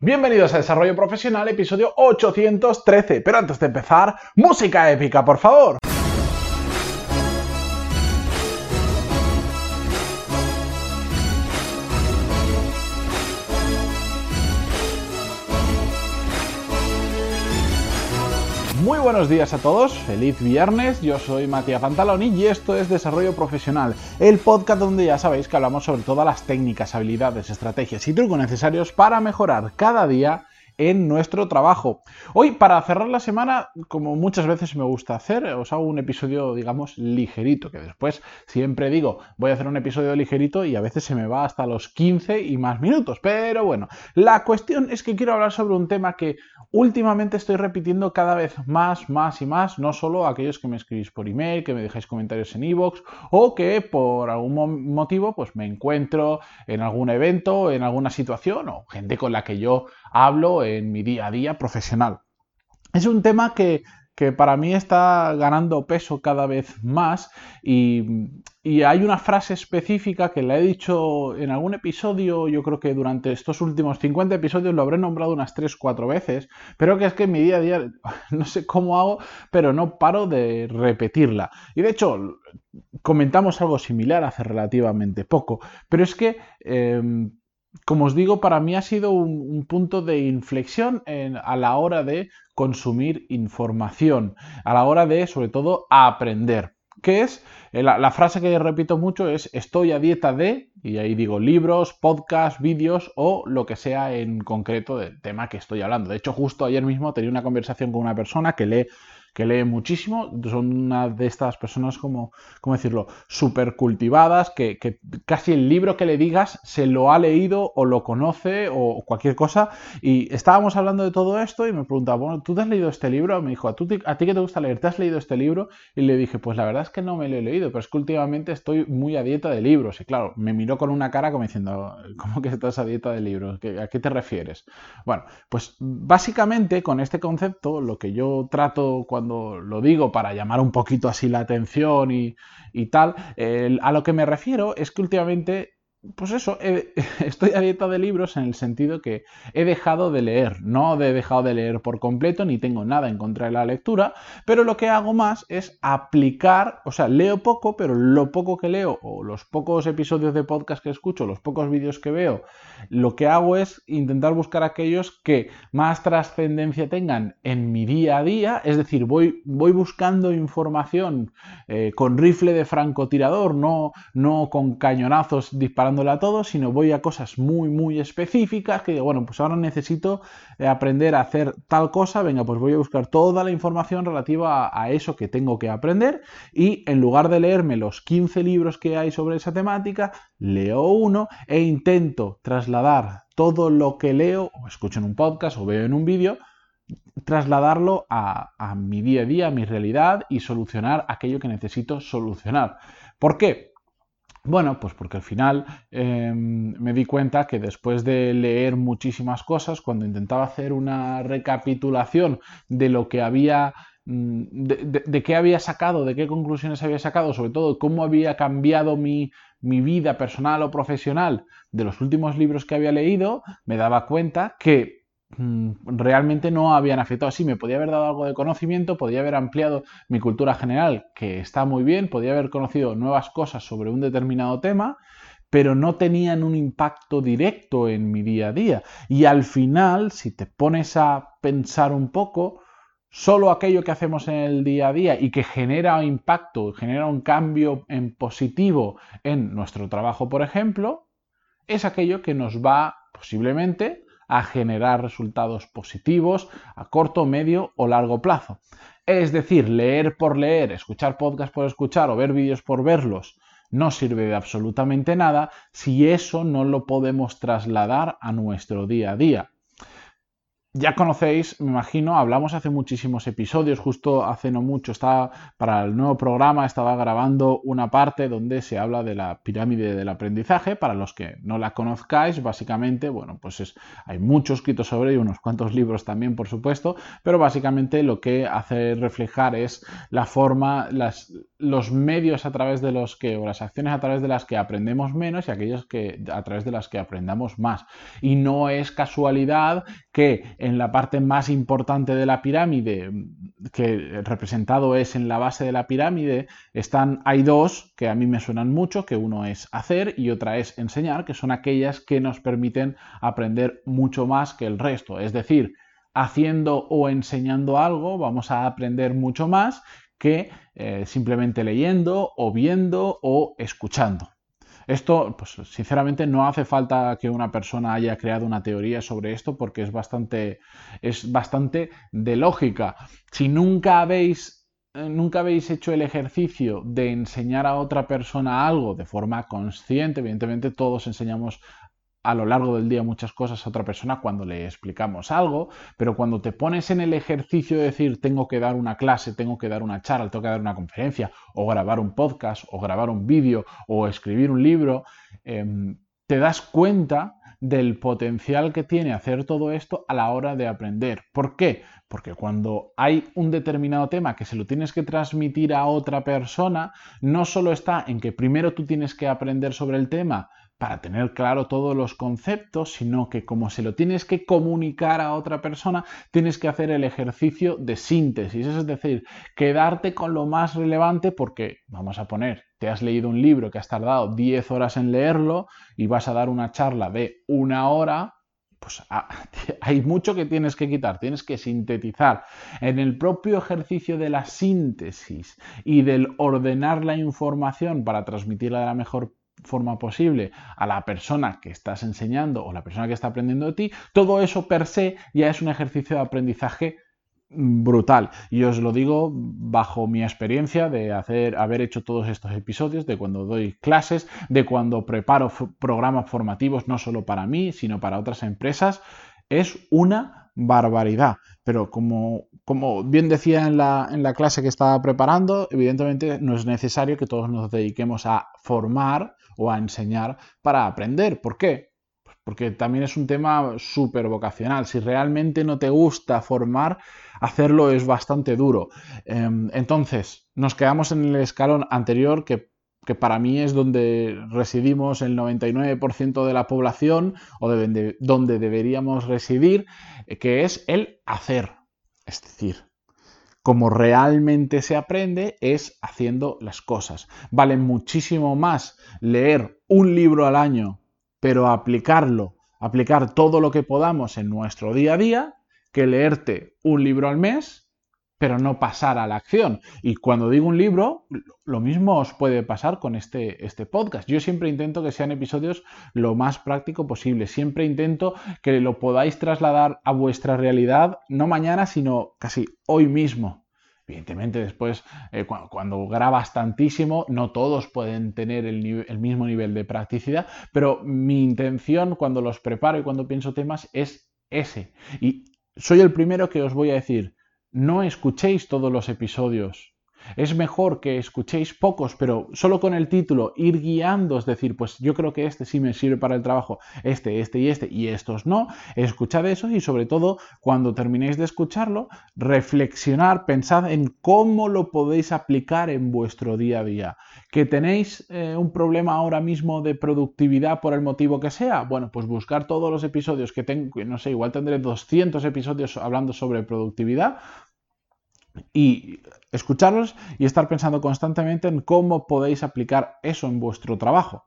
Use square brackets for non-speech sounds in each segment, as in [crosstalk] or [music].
Bienvenidos a Desarrollo Profesional, episodio 813. Pero antes de empezar, música épica, por favor. Muy buenos días a todos, feliz viernes, yo soy Matías Pantaloni y esto es Desarrollo Profesional, el podcast donde ya sabéis que hablamos sobre todas las técnicas, habilidades, estrategias y trucos necesarios para mejorar cada día en nuestro trabajo. Hoy, para cerrar la semana, como muchas veces me gusta hacer, os hago un episodio, digamos, ligerito, que después siempre digo, voy a hacer un episodio ligerito y a veces se me va hasta los 15 y más minutos. Pero bueno, la cuestión es que quiero hablar sobre un tema que últimamente estoy repitiendo cada vez más, más y más, no solo aquellos que me escribís por email, que me dejáis comentarios en iVoox o que por algún motivo pues me encuentro en algún evento, en alguna situación o gente con la que yo hablo en mi día a día profesional. Es un tema que, para mí está ganando peso cada vez más y, hay una frase específica que la he dicho en algún episodio, yo creo que durante estos últimos 50 episodios lo habré nombrado unas 3-4 veces, pero que es que en mi día a día [laughs] no sé cómo hago, pero no paro de repetirla. Y de hecho, comentamos algo similar hace relativamente poco, pero es que... Em, como os digo, para mí ha sido un, punto de inflexión a la hora de consumir información, a la hora de, sobre todo, aprender. ¿Qué es? Eh, la, frase que repito mucho es estoy a dieta de, y ahí digo libros, podcasts, vídeos o lo que sea en concreto del tema que estoy hablando. De hecho, justo ayer mismo tenía una conversación con una persona que lee que lee muchísimo, son una de estas personas como, ¿cómo decirlo?, súper cultivadas, que, casi el libro que le digas se lo ha leído o lo conoce o cualquier cosa. Y estábamos hablando de todo esto y me preguntaba, bueno, ¿tú te has leído este libro? Me dijo, ¿a, ti, ¿a ti que te gusta leer? ¿Te has leído este libro? Y le dije, pues la verdad es que no me lo he leído, pero es que últimamente estoy muy a dieta de libros. Y claro, me miró con una cara como diciendo, ¿cómo que estás a dieta de libros? ¿A qué te refieres? Bueno, pues básicamente con este concepto lo que yo trato cuando cuando lo digo para llamar un poquito así la atención y, tal, a lo que me refiero es que últimamente pues eso, [laughs] estoy a de libros en el sentido que he dejado de leer, no he dejado de leer por completo, ni tengo nada en contra de la lectura, pero lo que hago más es aplicar, o sea, leo poco, pero lo poco que leo, o los pocos episodios de podcast que escucho, los pocos vídeos que veo, lo que hago es intentar buscar aquellos que más trascendencia tengan en mi día a día, es decir, voy, voy buscando información eh, con rifle de francotirador, no, no con cañonazos a todos, sino voy a cosas muy, muy específicas que digo, bueno, pues ahora necesito eh, aprender a hacer tal cosa, venga, pues voy a buscar toda la información relativa a, eso que tengo que aprender y en lugar de leerme los 15 libros que hay sobre esa temática, leo uno e intento trasladar todo lo que leo o escucho en un podcast o veo en un vídeo trasladarlo a, a, mi día a día, a mi realidad y solucionar aquello que necesito solucionar. ¿Por qué? Bueno, pues porque al final em, me di cuenta que después de leer muchísimas cosas, cuando intentaba hacer una recapitulación de lo que había, mm, de, qué había sacado, de qué conclusiones había sacado, sobre todo cómo había cambiado mi, mi vida personal o profesional de los últimos libros que había leído, me daba cuenta que realmente no habían afectado. Sí, me podía haber dado algo de conocimiento, podía haber ampliado mi cultura general, que está muy bien, podía haber conocido nuevas cosas sobre un determinado tema, pero no tenían un impacto directo en mi día a día. Y al final, si te pones a pensar un poco, solo aquello que hacemos en el día a día y que genera impacto, genera un cambio en positivo en nuestro trabajo, por ejemplo, es aquello que nos va posiblemente a generar resultados positivos a corto, medio o largo plazo. Es decir, leer por leer, escuchar podcast por escuchar o ver vídeos por verlos no sirve de absolutamente nada si eso no lo podemos trasladar a nuestro día a día. Ya conocéis, me imagino, hablamos hace muchísimos episodios, justo hace no mucho, estaba para el nuevo programa, estaba grabando una parte donde se habla de la pirámide del aprendizaje. Para los que no la conozcáis, básicamente, bueno, pues es, hay mucho escrito sobre ello, unos cuantos libros también, por supuesto, pero básicamente lo que hace reflejar es la forma, las, los medios a través de los que, o las acciones a través de las que aprendemos menos y aquellas que, a través de las que aprendamos más. Y no es casualidad que en la parte más importante de la pirámide, que representado es en la base de la pirámide, están, hay dos que a mí me suenan mucho, que uno es hacer y otra es enseñar, que son aquellas que nos permiten aprender mucho más que el resto. Es decir, haciendo o enseñando algo vamos a aprender mucho más que eh, simplemente leyendo o viendo o escuchando. Esto, pues sinceramente, no hace falta que una persona haya creado una teoría sobre esto porque es bastante, es bastante de lógica. Si nunca habéis, eh, nunca habéis hecho el ejercicio de enseñar a otra persona algo de forma consciente, evidentemente todos enseñamos a lo largo del día muchas cosas a otra persona cuando le explicamos algo, pero cuando te pones en el ejercicio de decir tengo que dar una clase, tengo que dar una charla, tengo que dar una conferencia, o grabar un podcast, o grabar un vídeo, o escribir un libro, em, te das cuenta del potencial que tiene hacer todo esto a la hora de aprender. ¿Por qué? Porque cuando hay un determinado tema que se lo tienes que transmitir a otra persona, no solo está en que primero tú tienes que aprender sobre el tema, para tener claro todos los conceptos, sino que como se lo tienes que comunicar a otra persona, tienes que hacer el ejercicio de síntesis, es decir, quedarte con lo más relevante porque, vamos a poner, te has leído un libro que has tardado 10 horas en leerlo y vas a dar una charla de una hora, pues ah, [laughs] hay mucho que tienes que quitar, tienes que sintetizar. En el propio ejercicio de la síntesis y del ordenar la información para transmitirla de la mejor forma posible a la persona que estás enseñando o la persona que está aprendiendo de ti, todo eso per se ya es un ejercicio de aprendizaje brutal. Y os lo digo bajo mi experiencia de hacer, haber hecho todos estos episodios, de cuando doy clases, de cuando preparo programas formativos, no solo para mí, sino para otras empresas. Es una barbaridad. Pero como, como bien decía en la, en la clase que estaba preparando, evidentemente no es necesario que todos nos dediquemos a formar o a enseñar para aprender. ¿Por qué? Pues porque también es un tema súper vocacional. Si realmente no te gusta formar, hacerlo es bastante duro. Em, entonces, nos quedamos en el escalón anterior que que para mí es donde residimos el 99% de la población o de donde deberíamos residir, que es el hacer. Es decir, como realmente se aprende es haciendo las cosas. Vale muchísimo más leer un libro al año, pero aplicarlo, aplicar todo lo que podamos en nuestro día a día, que leerte un libro al mes pero no pasar a la acción. Y cuando digo un libro, lo mismo os puede pasar con este, este podcast. Yo siempre intento que sean episodios lo más práctico posible. Siempre intento que lo podáis trasladar a vuestra realidad, no mañana, sino casi hoy mismo. Evidentemente, después, eh, cuando, grabas tantísimo, no todos pueden tener el, el, mismo nivel de practicidad, pero mi intención cuando los preparo y cuando pienso temas es ese. Y soy el primero que os voy a decir, no escuchéis todos los episodios. Es mejor que escuchéis pocos, pero solo con el título, ir guiando, es decir, pues yo creo que este sí me sirve para el trabajo, este, este y este, y estos no. Escuchad eso y sobre todo, cuando terminéis de escucharlo, reflexionar, pensad en cómo lo podéis aplicar en vuestro día a día. ¿Que tenéis eh, un problema ahora mismo de productividad por el motivo que sea? Bueno, pues buscar todos los episodios que tengo, no sé, igual tendré 200 episodios hablando sobre productividad y escucharlos y estar pensando constantemente en cómo podéis aplicar eso en vuestro trabajo.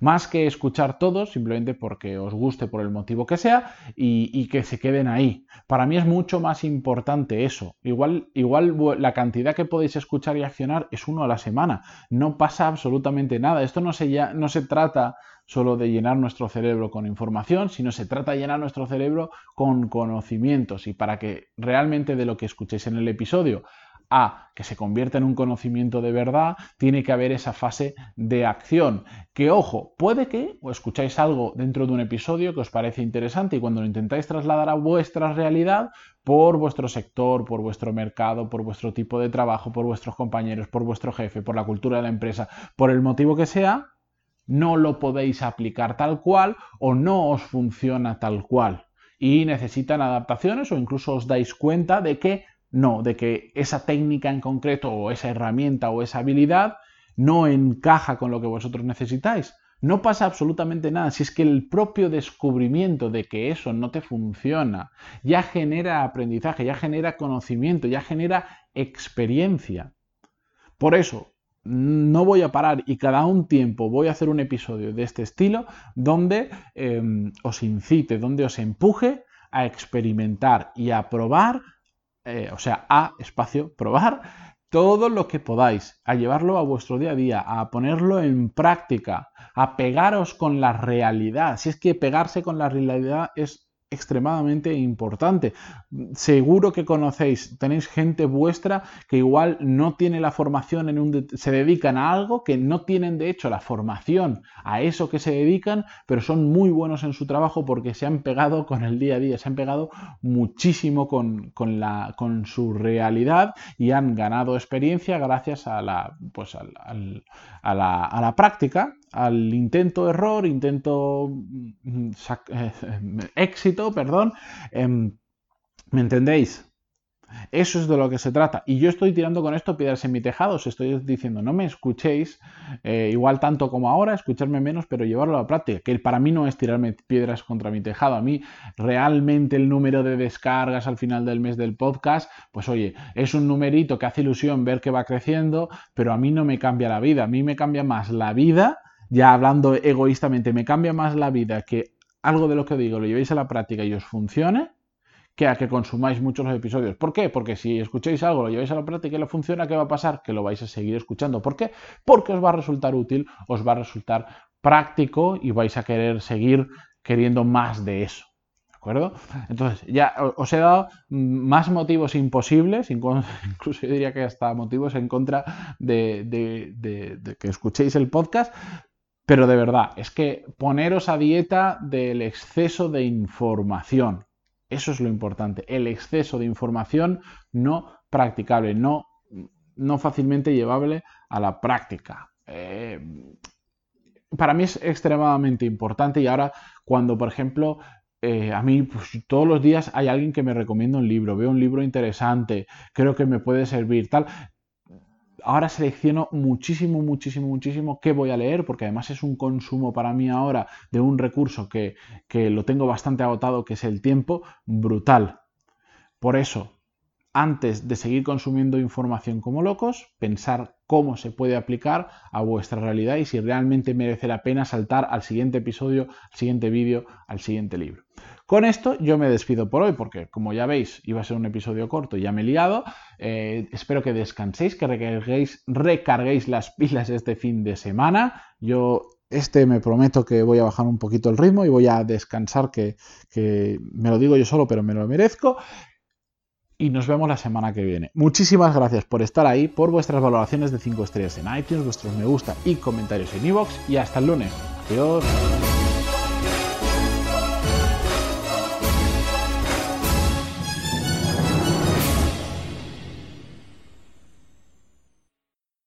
Más que escuchar todos, simplemente porque os guste por el motivo que sea y, que se queden ahí. Para mí es mucho más importante eso. Igual, igual la cantidad que podéis escuchar y accionar es uno a la semana. No pasa absolutamente nada. Esto no se, ya, no se trata solo de llenar nuestro cerebro con información, sino se trata de llenar nuestro cerebro con conocimientos y para que realmente de lo que escuchéis en el episodio a que se convierta en un conocimiento de verdad, tiene que haber esa fase de acción. Que ojo, puede que o escucháis algo dentro de un episodio que os parece interesante y cuando lo intentáis trasladar a vuestra realidad, por vuestro sector, por vuestro mercado, por vuestro tipo de trabajo, por vuestros compañeros, por vuestro jefe, por la cultura de la empresa, por el motivo que sea, no lo podéis aplicar tal cual o no os funciona tal cual y necesitan adaptaciones o incluso os dais cuenta de que No, de que esa técnica en concreto o esa herramienta o esa habilidad no encaja con lo que vosotros necesitáis. No pasa absolutamente nada si es que el propio descubrimiento de que eso no te funciona ya genera aprendizaje, ya genera conocimiento, ya genera experiencia. Por eso, no voy a parar y cada un tiempo voy a hacer un episodio de este estilo donde em, os incite, donde os empuje a experimentar y a probar, eh, o sea, a espacio, probar todo lo que podáis, a llevarlo a vuestro día a día, a ponerlo en práctica, a pegaros con la realidad. Si es que pegarse con la realidad es extremadamente importante. Seguro que conocéis, tenéis gente vuestra que igual no tiene la formación en un se dedican a algo que no tienen de hecho la formación a eso que se dedican, pero son muy buenos en su trabajo porque se han pegado con el día a día, se han pegado muchísimo con, la, con su realidad y han ganado experiencia gracias a la, pues a la, a la práctica al intento error, intento mm, eh, [laughs] éxito, perdón. Em, ¿Me entendéis? Eso es de lo que se trata. Y yo estoy tirando con esto piedras en mi tejado. Os estoy diciendo, no me escuchéis eh, igual tanto como ahora, escucharme menos, pero llevarlo a la práctica. Que para mí no es tirarme piedras contra mi tejado. A mí realmente el número de descargas al final del mes del podcast, pues oye, es un numerito que hace ilusión ver que va creciendo, pero a mí no me cambia la vida. A mí me cambia más la vida ya hablando egoístamente, me cambia más la vida que algo de lo que digo lo llevéis a la práctica y os funcione, que a que consumáis muchos los episodios. ¿Por qué? Porque si escucháis algo, lo lleváis a la práctica y lo funciona, ¿qué va a pasar? Que lo vais a seguir escuchando. ¿Por qué? Porque os va a resultar útil, os va a resultar práctico y vais a querer seguir queriendo más de eso. ¿De acuerdo? Entonces, ya os he dado más motivos imposibles, [laughs] incluso yo diría que hasta motivos en contra de, de que escuchéis el podcast, pero de verdad, es que poneros a dieta del exceso de información. Eso es lo importante, el exceso de información no practicable, no, no fácilmente llevable a la práctica. Eh, para mí es extremadamente importante y ahora cuando, por ejemplo, eh, a mí pues, todos los días hay alguien que me recomienda un libro, veo un libro interesante, creo que me puede servir, tal ahora selecciono muchísimo, muchísimo, muchísimo qué voy a leer, porque además es un consumo para mí ahora de un recurso que, que lo tengo bastante agotado, que es el tiempo, brutal. Por eso, antes de seguir consumiendo información como locos, pensar cómo se puede aplicar a vuestra realidad y si realmente merece la pena saltar al siguiente episodio, al siguiente vídeo, al siguiente libro. Con esto yo me despido por hoy porque como ya veis iba a ser un episodio corto y ya me he liado. Eh, espero que descanséis, que recarguéis, las pilas este fin de semana. Yo este me prometo que voy a bajar un poquito el ritmo y voy a descansar, que, me lo digo yo solo, pero me lo merezco. Y nos vemos la semana que viene. Muchísimas gracias por estar ahí, por vuestras valoraciones de 5 estrellas en iTunes, vuestros me gusta y comentarios en iVoox. Y hasta el lunes. Adiós.